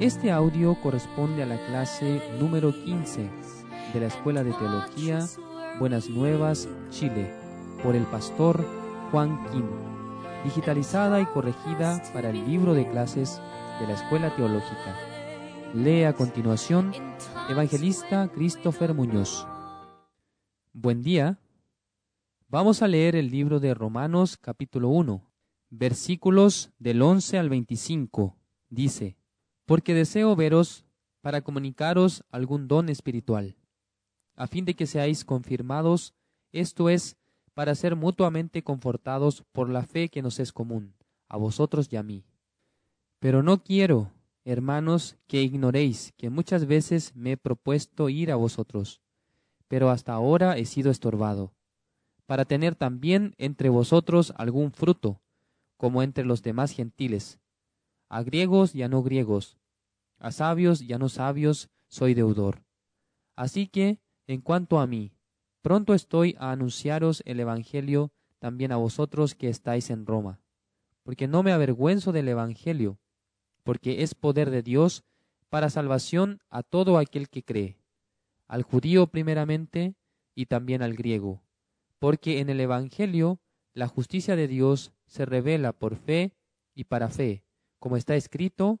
Este audio corresponde a la clase número 15 de la Escuela de Teología Buenas Nuevas, Chile, por el pastor Juan Quinn, digitalizada y corregida para el libro de clases de la Escuela Teológica. Lee a continuación Evangelista Christopher Muñoz. Buen día. Vamos a leer el libro de Romanos capítulo 1, versículos del 11 al 25. Dice, porque deseo veros para comunicaros algún don espiritual, a fin de que seáis confirmados, esto es, para ser mutuamente confortados por la fe que nos es común, a vosotros y a mí. Pero no quiero, hermanos, que ignoréis que muchas veces me he propuesto ir a vosotros, pero hasta ahora he sido estorbado, para tener también entre vosotros algún fruto, como entre los demás gentiles, a griegos y a no griegos, a sabios y a no sabios soy deudor. Así que, en cuanto a mí, pronto estoy a anunciaros el Evangelio también a vosotros que estáis en Roma, porque no me avergüenzo del Evangelio, porque es poder de Dios para salvación a todo aquel que cree, al judío primeramente y también al griego, porque en el Evangelio la justicia de Dios se revela por fe y para fe, como está escrito,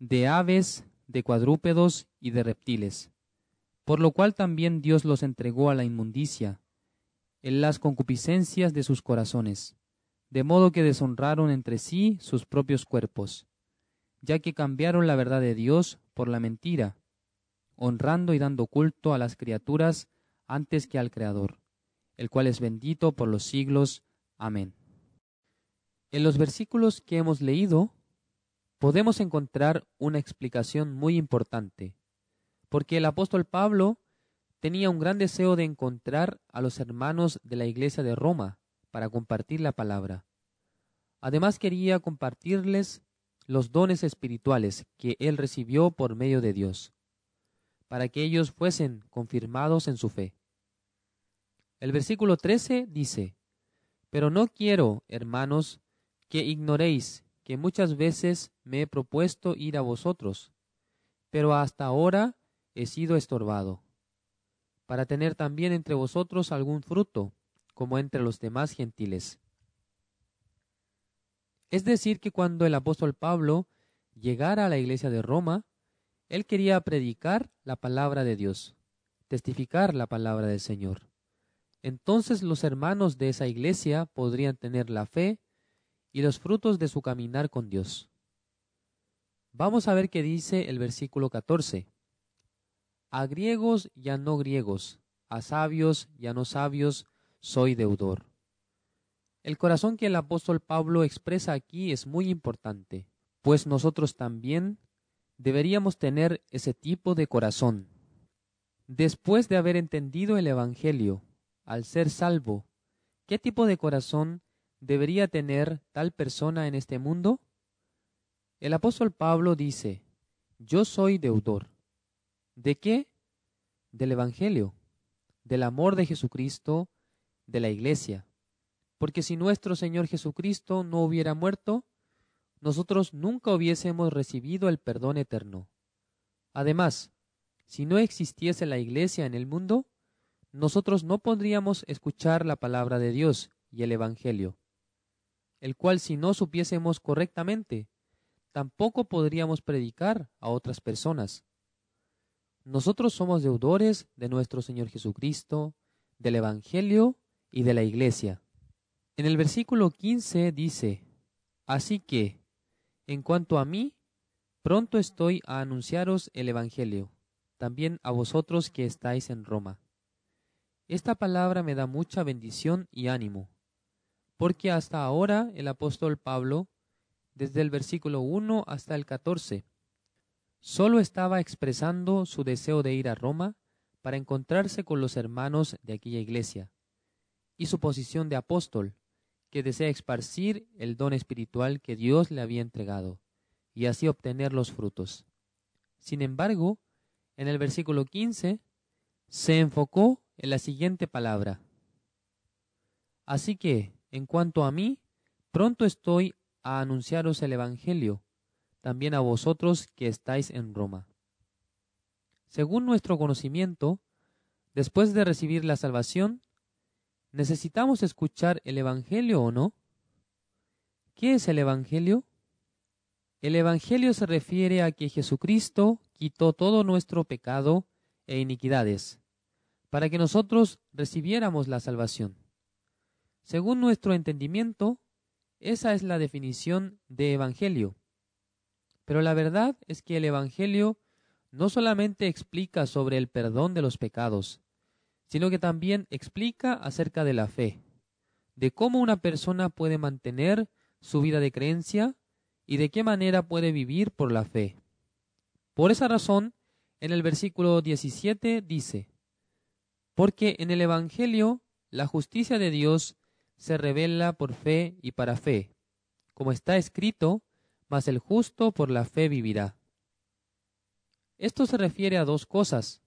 de aves, de cuadrúpedos y de reptiles, por lo cual también Dios los entregó a la inmundicia, en las concupiscencias de sus corazones, de modo que deshonraron entre sí sus propios cuerpos, ya que cambiaron la verdad de Dios por la mentira, honrando y dando culto a las criaturas antes que al Creador, el cual es bendito por los siglos. Amén. En los versículos que hemos leído podemos encontrar una explicación muy importante, porque el apóstol Pablo tenía un gran deseo de encontrar a los hermanos de la iglesia de Roma para compartir la palabra. Además quería compartirles los dones espirituales que él recibió por medio de Dios, para que ellos fuesen confirmados en su fe. El versículo 13 dice, Pero no quiero, hermanos, que ignoréis que muchas veces me he propuesto ir a vosotros, pero hasta ahora he sido estorbado, para tener también entre vosotros algún fruto, como entre los demás gentiles. Es decir, que cuando el apóstol Pablo llegara a la iglesia de Roma, él quería predicar la palabra de Dios, testificar la palabra del Señor. Entonces los hermanos de esa iglesia podrían tener la fe y los frutos de su caminar con Dios. Vamos a ver qué dice el versículo 14. A griegos y a no griegos, a sabios y a no sabios, soy deudor. El corazón que el apóstol Pablo expresa aquí es muy importante, pues nosotros también deberíamos tener ese tipo de corazón. Después de haber entendido el Evangelio, al ser salvo, ¿qué tipo de corazón debería tener tal persona en este mundo? El apóstol Pablo dice, yo soy deudor. ¿De qué? Del Evangelio, del amor de Jesucristo, de la Iglesia. Porque si nuestro Señor Jesucristo no hubiera muerto, nosotros nunca hubiésemos recibido el perdón eterno. Además, si no existiese la Iglesia en el mundo, nosotros no podríamos escuchar la palabra de Dios y el Evangelio el cual si no supiésemos correctamente, tampoco podríamos predicar a otras personas. Nosotros somos deudores de nuestro Señor Jesucristo, del Evangelio y de la Iglesia. En el versículo 15 dice, Así que, en cuanto a mí, pronto estoy a anunciaros el Evangelio, también a vosotros que estáis en Roma. Esta palabra me da mucha bendición y ánimo, porque hasta ahora el apóstol Pablo, desde el versículo 1 hasta el 14, solo estaba expresando su deseo de ir a Roma para encontrarse con los hermanos de aquella iglesia, y su posición de apóstol, que desea esparcir el don espiritual que Dios le había entregado, y así obtener los frutos. Sin embargo, en el versículo 15, se enfocó en la siguiente palabra. Así que, en cuanto a mí, pronto estoy a anunciaros el Evangelio, también a vosotros que estáis en Roma. Según nuestro conocimiento, después de recibir la salvación, ¿necesitamos escuchar el Evangelio o no? ¿Qué es el Evangelio? El Evangelio se refiere a que Jesucristo quitó todo nuestro pecado e iniquidades, para que nosotros recibiéramos la salvación. Según nuestro entendimiento, esa es la definición de Evangelio. Pero la verdad es que el Evangelio no solamente explica sobre el perdón de los pecados, sino que también explica acerca de la fe, de cómo una persona puede mantener su vida de creencia y de qué manera puede vivir por la fe. Por esa razón, en el versículo 17 dice, Porque en el Evangelio la justicia de Dios se revela por fe y para fe, como está escrito, mas el justo por la fe vivirá. Esto se refiere a dos cosas.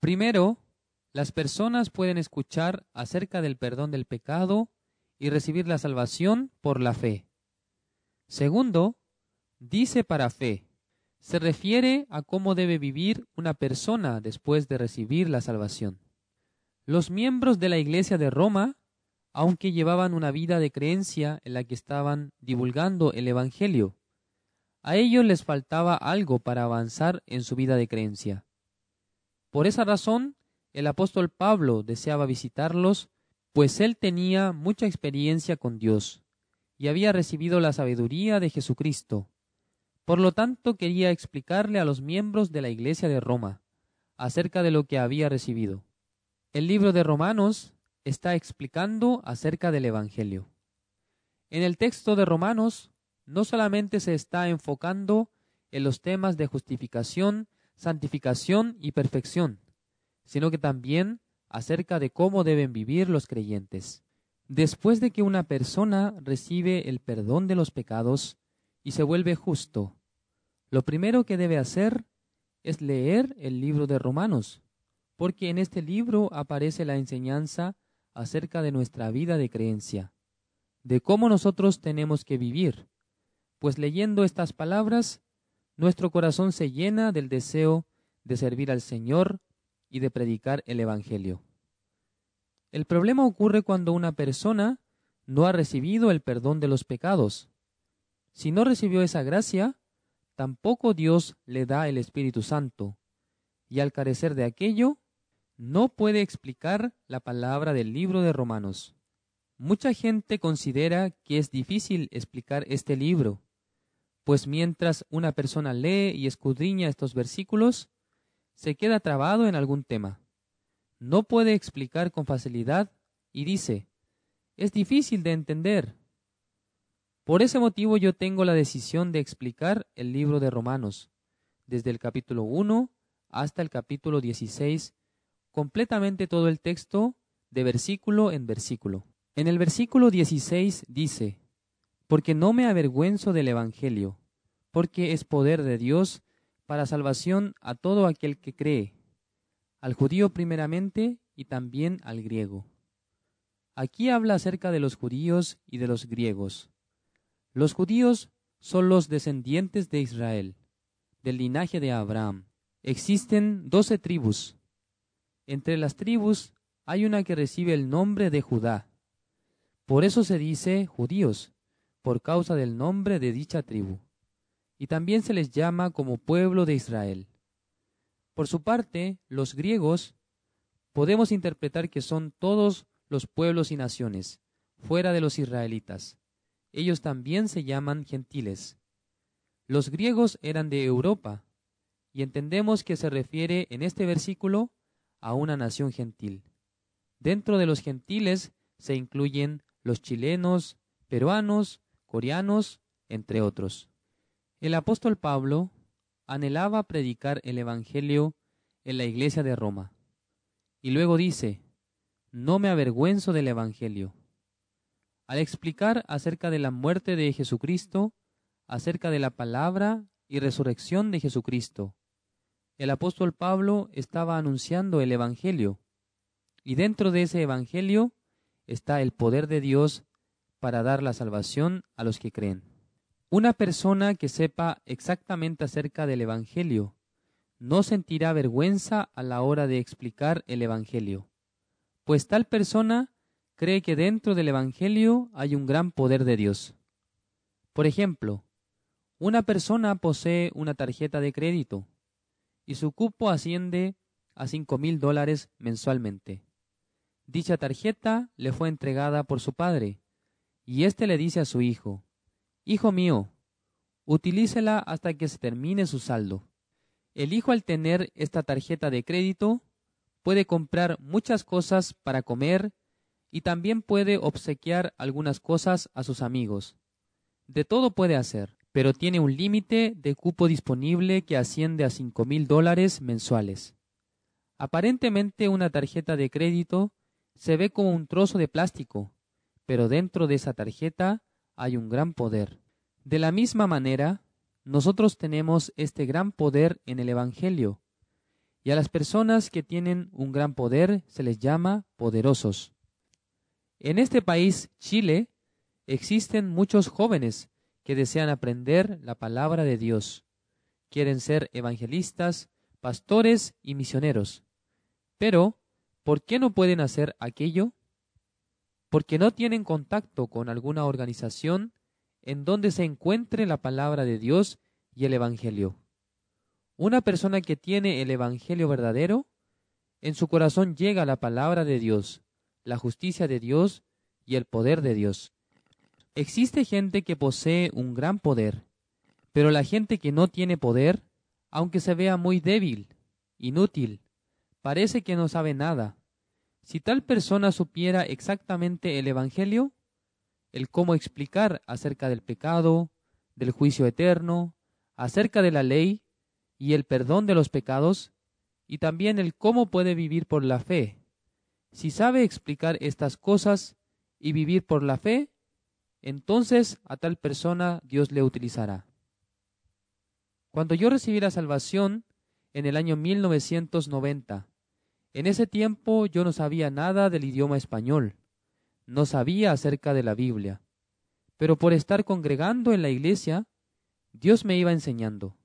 Primero, las personas pueden escuchar acerca del perdón del pecado y recibir la salvación por la fe. Segundo, dice para fe. Se refiere a cómo debe vivir una persona después de recibir la salvación. Los miembros de la Iglesia de Roma, aunque llevaban una vida de creencia en la que estaban divulgando el Evangelio, a ellos les faltaba algo para avanzar en su vida de creencia. Por esa razón, el apóstol Pablo deseaba visitarlos, pues él tenía mucha experiencia con Dios y había recibido la sabiduría de Jesucristo. Por lo tanto, quería explicarle a los miembros de la Iglesia de Roma acerca de lo que había recibido. El libro de Romanos está explicando acerca del Evangelio. En el texto de Romanos no solamente se está enfocando en los temas de justificación, santificación y perfección, sino que también acerca de cómo deben vivir los creyentes. Después de que una persona recibe el perdón de los pecados y se vuelve justo, lo primero que debe hacer es leer el libro de Romanos, porque en este libro aparece la enseñanza acerca de nuestra vida de creencia, de cómo nosotros tenemos que vivir, pues leyendo estas palabras, nuestro corazón se llena del deseo de servir al Señor y de predicar el Evangelio. El problema ocurre cuando una persona no ha recibido el perdón de los pecados. Si no recibió esa gracia, tampoco Dios le da el Espíritu Santo, y al carecer de aquello, no puede explicar la palabra del libro de Romanos. Mucha gente considera que es difícil explicar este libro, pues mientras una persona lee y escudriña estos versículos, se queda trabado en algún tema. No puede explicar con facilidad y dice, es difícil de entender. Por ese motivo yo tengo la decisión de explicar el libro de Romanos, desde el capítulo 1 hasta el capítulo 16, completamente todo el texto de versículo en versículo. En el versículo 16 dice, porque no me avergüenzo del Evangelio, porque es poder de Dios para salvación a todo aquel que cree, al judío primeramente y también al griego. Aquí habla acerca de los judíos y de los griegos. Los judíos son los descendientes de Israel, del linaje de Abraham. Existen doce tribus. Entre las tribus hay una que recibe el nombre de Judá. Por eso se dice judíos, por causa del nombre de dicha tribu, y también se les llama como pueblo de Israel. Por su parte, los griegos podemos interpretar que son todos los pueblos y naciones, fuera de los israelitas. Ellos también se llaman gentiles. Los griegos eran de Europa, y entendemos que se refiere en este versículo a una nación gentil. Dentro de los gentiles se incluyen los chilenos, peruanos, coreanos, entre otros. El apóstol Pablo anhelaba predicar el Evangelio en la iglesia de Roma. Y luego dice, no me avergüenzo del Evangelio. Al explicar acerca de la muerte de Jesucristo, acerca de la palabra y resurrección de Jesucristo, el apóstol Pablo estaba anunciando el Evangelio, y dentro de ese Evangelio está el poder de Dios para dar la salvación a los que creen. Una persona que sepa exactamente acerca del Evangelio no sentirá vergüenza a la hora de explicar el Evangelio, pues tal persona cree que dentro del Evangelio hay un gran poder de Dios. Por ejemplo, una persona posee una tarjeta de crédito y su cupo asciende a cinco mil dólares mensualmente. Dicha tarjeta le fue entregada por su padre, y éste le dice a su hijo, Hijo mío, utilícela hasta que se termine su saldo. El hijo al tener esta tarjeta de crédito puede comprar muchas cosas para comer y también puede obsequiar algunas cosas a sus amigos. De todo puede hacer pero tiene un límite de cupo disponible que asciende a cinco mil dólares mensuales. Aparentemente una tarjeta de crédito se ve como un trozo de plástico, pero dentro de esa tarjeta hay un gran poder. De la misma manera, nosotros tenemos este gran poder en el Evangelio, y a las personas que tienen un gran poder se les llama poderosos. En este país, Chile, existen muchos jóvenes que desean aprender la palabra de Dios. Quieren ser evangelistas, pastores y misioneros. Pero, ¿por qué no pueden hacer aquello? Porque no tienen contacto con alguna organización en donde se encuentre la palabra de Dios y el Evangelio. Una persona que tiene el Evangelio verdadero, en su corazón llega la palabra de Dios, la justicia de Dios y el poder de Dios. Existe gente que posee un gran poder, pero la gente que no tiene poder, aunque se vea muy débil, inútil, parece que no sabe nada. Si tal persona supiera exactamente el Evangelio, el cómo explicar acerca del pecado, del juicio eterno, acerca de la ley y el perdón de los pecados, y también el cómo puede vivir por la fe. Si sabe explicar estas cosas y vivir por la fe, entonces a tal persona Dios le utilizará. Cuando yo recibí la salvación en el año 1990, en ese tiempo yo no sabía nada del idioma español, no sabía acerca de la Biblia, pero por estar congregando en la iglesia, Dios me iba enseñando.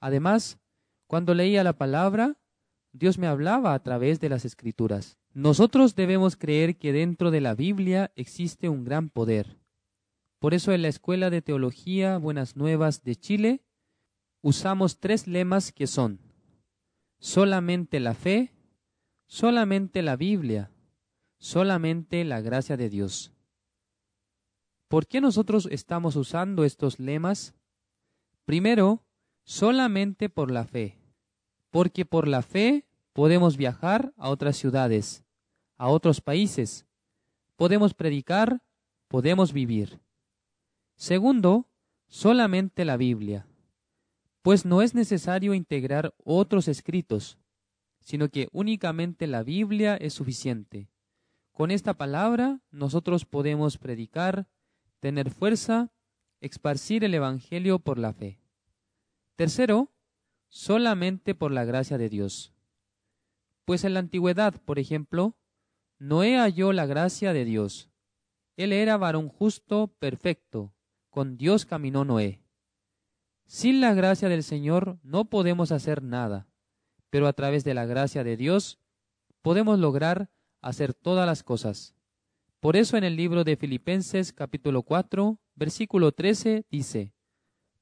Además, cuando leía la palabra, Dios me hablaba a través de las escrituras. Nosotros debemos creer que dentro de la Biblia existe un gran poder por eso en la Escuela de Teología Buenas Nuevas de Chile usamos tres lemas que son solamente la fe, solamente la Biblia, solamente la gracia de Dios. ¿Por qué nosotros estamos usando estos lemas? Primero, solamente por la fe, porque por la fe podemos viajar a otras ciudades, a otros países, podemos predicar, podemos vivir. Segundo, solamente la Biblia, pues no es necesario integrar otros escritos, sino que únicamente la Biblia es suficiente. Con esta palabra nosotros podemos predicar, tener fuerza, esparcir el Evangelio por la fe. Tercero, solamente por la gracia de Dios. Pues en la antigüedad, por ejemplo, Noé halló la gracia de Dios. Él era varón justo, perfecto, con Dios caminó Noé. Sin la gracia del Señor no podemos hacer nada, pero a través de la gracia de Dios podemos lograr hacer todas las cosas. Por eso en el libro de Filipenses capítulo 4, versículo 13 dice,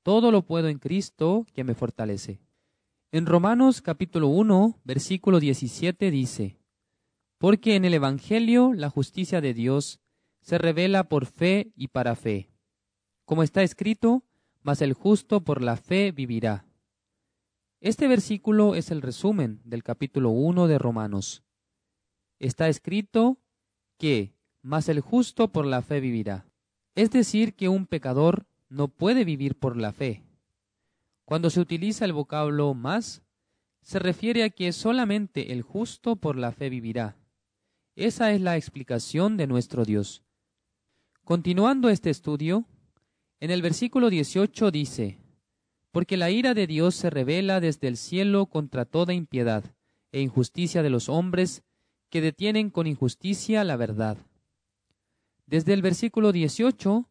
Todo lo puedo en Cristo que me fortalece. En Romanos capítulo 1, versículo 17 dice, Porque en el Evangelio la justicia de Dios se revela por fe y para fe. Como está escrito, mas el justo por la fe vivirá. Este versículo es el resumen del capítulo 1 de Romanos. Está escrito que, mas el justo por la fe vivirá. Es decir, que un pecador no puede vivir por la fe. Cuando se utiliza el vocablo más, se refiere a que solamente el justo por la fe vivirá. Esa es la explicación de nuestro Dios. Continuando este estudio, en el versículo 18 dice, Porque la ira de Dios se revela desde el cielo contra toda impiedad e injusticia de los hombres que detienen con injusticia la verdad. Desde el versículo 18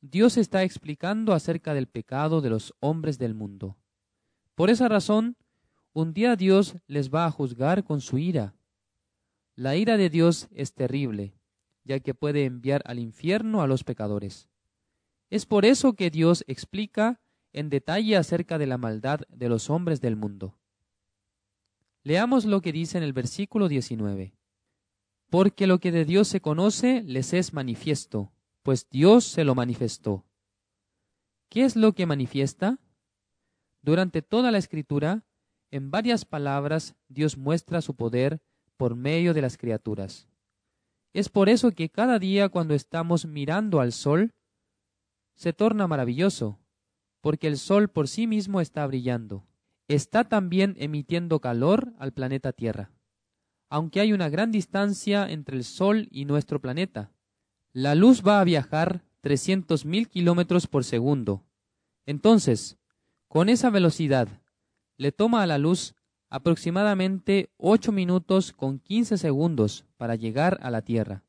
Dios está explicando acerca del pecado de los hombres del mundo. Por esa razón, un día Dios les va a juzgar con su ira. La ira de Dios es terrible, ya que puede enviar al infierno a los pecadores. Es por eso que Dios explica en detalle acerca de la maldad de los hombres del mundo. Leamos lo que dice en el versículo 19. Porque lo que de Dios se conoce les es manifiesto, pues Dios se lo manifestó. ¿Qué es lo que manifiesta? Durante toda la escritura, en varias palabras, Dios muestra su poder por medio de las criaturas. Es por eso que cada día cuando estamos mirando al sol, se torna maravilloso, porque el sol por sí mismo está brillando. Está también emitiendo calor al planeta Tierra. Aunque hay una gran distancia entre el sol y nuestro planeta, la luz va a viajar 300.000 kilómetros por segundo. Entonces, con esa velocidad, le toma a la luz aproximadamente 8 minutos con 15 segundos para llegar a la Tierra.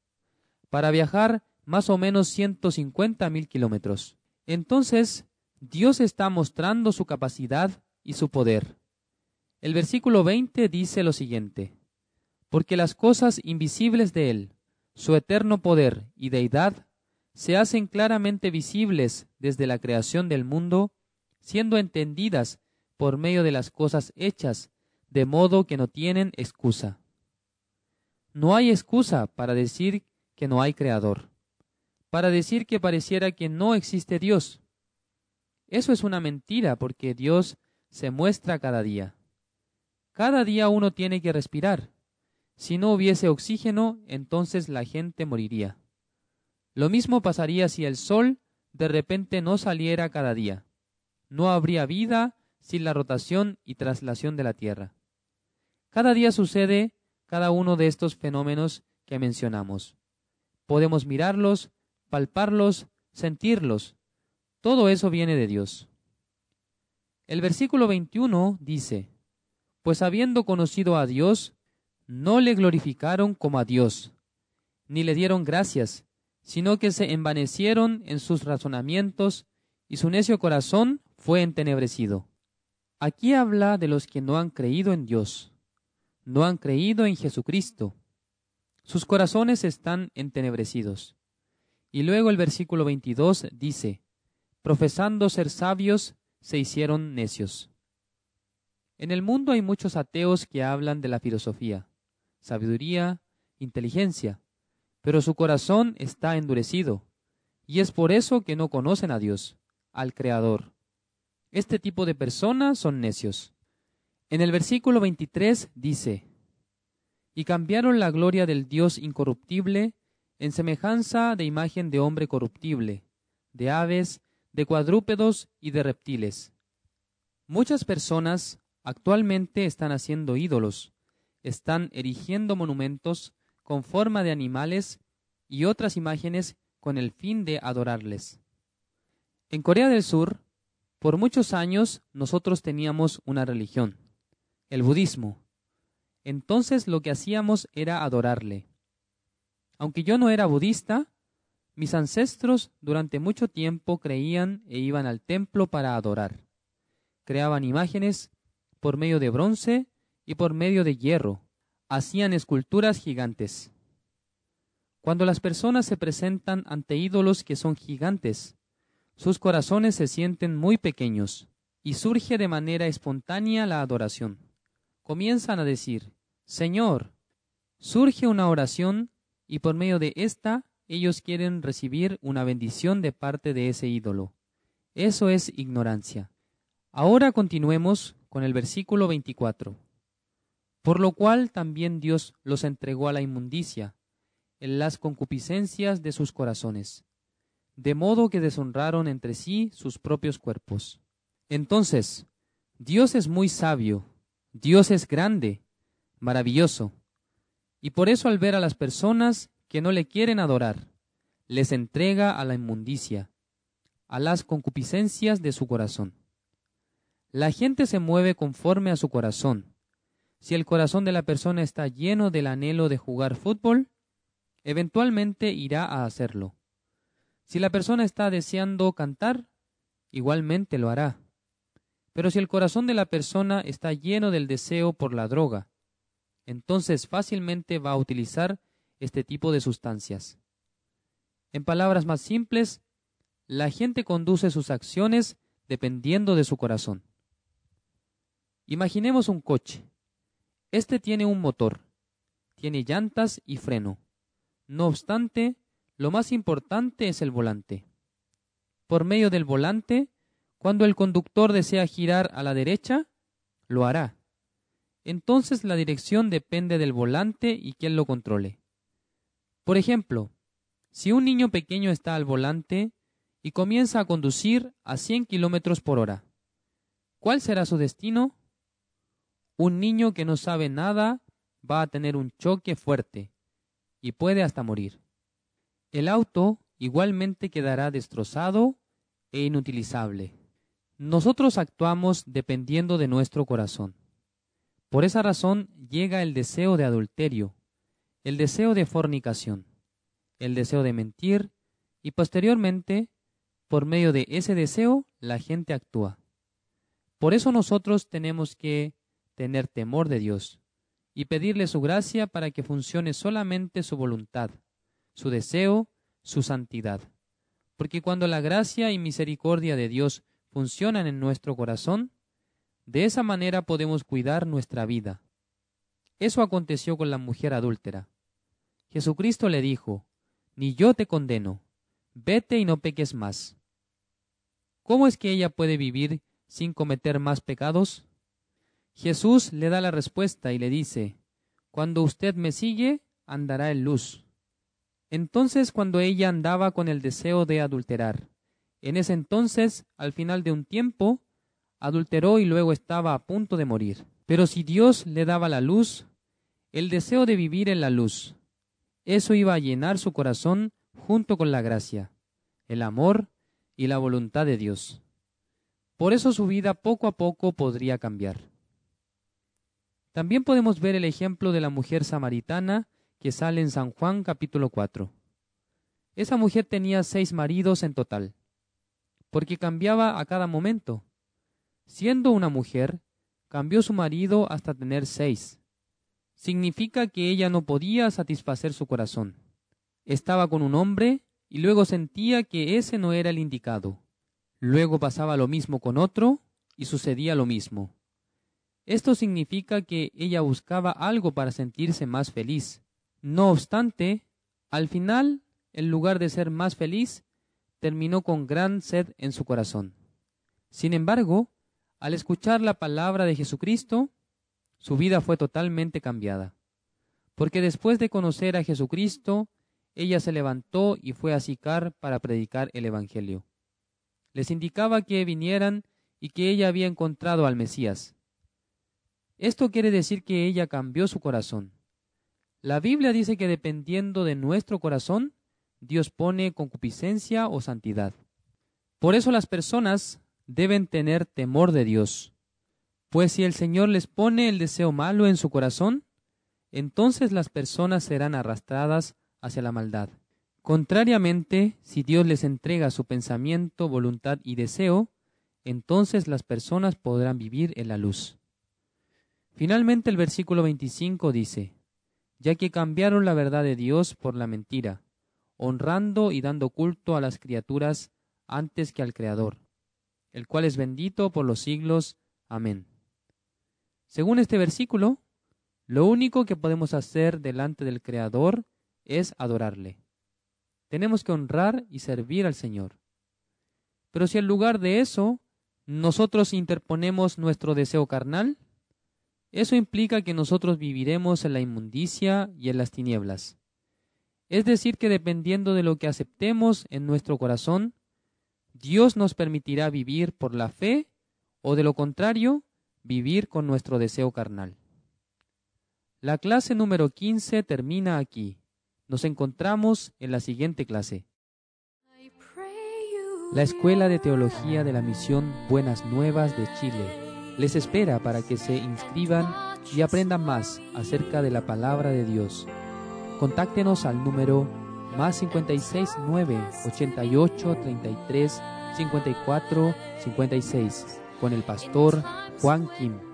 Para viajar más o menos 150.000 kilómetros. Entonces, Dios está mostrando su capacidad y su poder. El versículo 20 dice lo siguiente, porque las cosas invisibles de Él, su eterno poder y deidad se hacen claramente visibles desde la creación del mundo, siendo entendidas por medio de las cosas hechas, de modo que no tienen excusa. No hay excusa para decir que no hay creador, para decir que pareciera que no existe Dios. Eso es una mentira porque Dios se muestra cada día. Cada día uno tiene que respirar. Si no hubiese oxígeno, entonces la gente moriría. Lo mismo pasaría si el sol de repente no saliera cada día. No habría vida sin la rotación y traslación de la Tierra. Cada día sucede cada uno de estos fenómenos que mencionamos. Podemos mirarlos, palparlos, sentirlos. Todo eso viene de Dios. El versículo 21 dice, Pues habiendo conocido a Dios, no le glorificaron como a Dios, ni le dieron gracias, sino que se envanecieron en sus razonamientos, y su necio corazón fue entenebrecido. Aquí habla de los que no han creído en Dios, no han creído en Jesucristo. Sus corazones están entenebrecidos. Y luego el versículo 22 dice, profesando ser sabios, se hicieron necios. En el mundo hay muchos ateos que hablan de la filosofía, sabiduría, inteligencia, pero su corazón está endurecido, y es por eso que no conocen a Dios, al Creador. Este tipo de personas son necios. En el versículo 23 dice, Y cambiaron la gloria del Dios incorruptible en semejanza de imagen de hombre corruptible, de aves, de cuadrúpedos y de reptiles. Muchas personas actualmente están haciendo ídolos, están erigiendo monumentos con forma de animales y otras imágenes con el fin de adorarles. En Corea del Sur, por muchos años nosotros teníamos una religión, el budismo. Entonces lo que hacíamos era adorarle. Aunque yo no era budista, mis ancestros durante mucho tiempo creían e iban al templo para adorar. Creaban imágenes por medio de bronce y por medio de hierro. Hacían esculturas gigantes. Cuando las personas se presentan ante ídolos que son gigantes, sus corazones se sienten muy pequeños y surge de manera espontánea la adoración. Comienzan a decir, Señor, surge una oración y por medio de esta ellos quieren recibir una bendición de parte de ese ídolo. Eso es ignorancia. Ahora continuemos con el versículo 24. Por lo cual también Dios los entregó a la inmundicia, en las concupiscencias de sus corazones, de modo que deshonraron entre sí sus propios cuerpos. Entonces, Dios es muy sabio, Dios es grande, maravilloso, y por eso al ver a las personas que no le quieren adorar, les entrega a la inmundicia, a las concupiscencias de su corazón. La gente se mueve conforme a su corazón. Si el corazón de la persona está lleno del anhelo de jugar fútbol, eventualmente irá a hacerlo. Si la persona está deseando cantar, igualmente lo hará. Pero si el corazón de la persona está lleno del deseo por la droga, entonces fácilmente va a utilizar este tipo de sustancias. En palabras más simples, la gente conduce sus acciones dependiendo de su corazón. Imaginemos un coche. Este tiene un motor, tiene llantas y freno. No obstante, lo más importante es el volante. Por medio del volante, cuando el conductor desea girar a la derecha, lo hará entonces la dirección depende del volante y quien lo controle. Por ejemplo, si un niño pequeño está al volante y comienza a conducir a 100 kilómetros por hora, ¿cuál será su destino? Un niño que no sabe nada va a tener un choque fuerte y puede hasta morir. El auto igualmente quedará destrozado e inutilizable. Nosotros actuamos dependiendo de nuestro corazón. Por esa razón llega el deseo de adulterio, el deseo de fornicación, el deseo de mentir y posteriormente, por medio de ese deseo, la gente actúa. Por eso nosotros tenemos que tener temor de Dios y pedirle su gracia para que funcione solamente su voluntad, su deseo, su santidad. Porque cuando la gracia y misericordia de Dios funcionan en nuestro corazón, de esa manera podemos cuidar nuestra vida. Eso aconteció con la mujer adúltera. Jesucristo le dijo, Ni yo te condeno, vete y no peques más. ¿Cómo es que ella puede vivir sin cometer más pecados? Jesús le da la respuesta y le dice, Cuando usted me sigue, andará en luz. Entonces cuando ella andaba con el deseo de adulterar, en ese entonces, al final de un tiempo, adulteró y luego estaba a punto de morir. Pero si Dios le daba la luz, el deseo de vivir en la luz, eso iba a llenar su corazón junto con la gracia, el amor y la voluntad de Dios. Por eso su vida poco a poco podría cambiar. También podemos ver el ejemplo de la mujer samaritana que sale en San Juan capítulo 4. Esa mujer tenía seis maridos en total, porque cambiaba a cada momento. Siendo una mujer, cambió su marido hasta tener seis. Significa que ella no podía satisfacer su corazón. Estaba con un hombre y luego sentía que ese no era el indicado. Luego pasaba lo mismo con otro y sucedía lo mismo. Esto significa que ella buscaba algo para sentirse más feliz. No obstante, al final, en lugar de ser más feliz, terminó con gran sed en su corazón. Sin embargo, al escuchar la palabra de Jesucristo, su vida fue totalmente cambiada. Porque después de conocer a Jesucristo, ella se levantó y fue a Sicar para predicar el Evangelio. Les indicaba que vinieran y que ella había encontrado al Mesías. Esto quiere decir que ella cambió su corazón. La Biblia dice que dependiendo de nuestro corazón, Dios pone concupiscencia o santidad. Por eso las personas deben tener temor de Dios, pues si el Señor les pone el deseo malo en su corazón, entonces las personas serán arrastradas hacia la maldad. Contrariamente, si Dios les entrega su pensamiento, voluntad y deseo, entonces las personas podrán vivir en la luz. Finalmente el versículo 25 dice, ya que cambiaron la verdad de Dios por la mentira, honrando y dando culto a las criaturas antes que al Creador el cual es bendito por los siglos. Amén. Según este versículo, lo único que podemos hacer delante del Creador es adorarle. Tenemos que honrar y servir al Señor. Pero si en lugar de eso nosotros interponemos nuestro deseo carnal, eso implica que nosotros viviremos en la inmundicia y en las tinieblas. Es decir, que dependiendo de lo que aceptemos en nuestro corazón, Dios nos permitirá vivir por la fe o de lo contrario, vivir con nuestro deseo carnal. La clase número 15 termina aquí. Nos encontramos en la siguiente clase. La Escuela de Teología de la Misión Buenas Nuevas de Chile les espera para que se inscriban y aprendan más acerca de la palabra de Dios. Contáctenos al número más 56 9 88 33 54 56 con el pastor Juan Kim.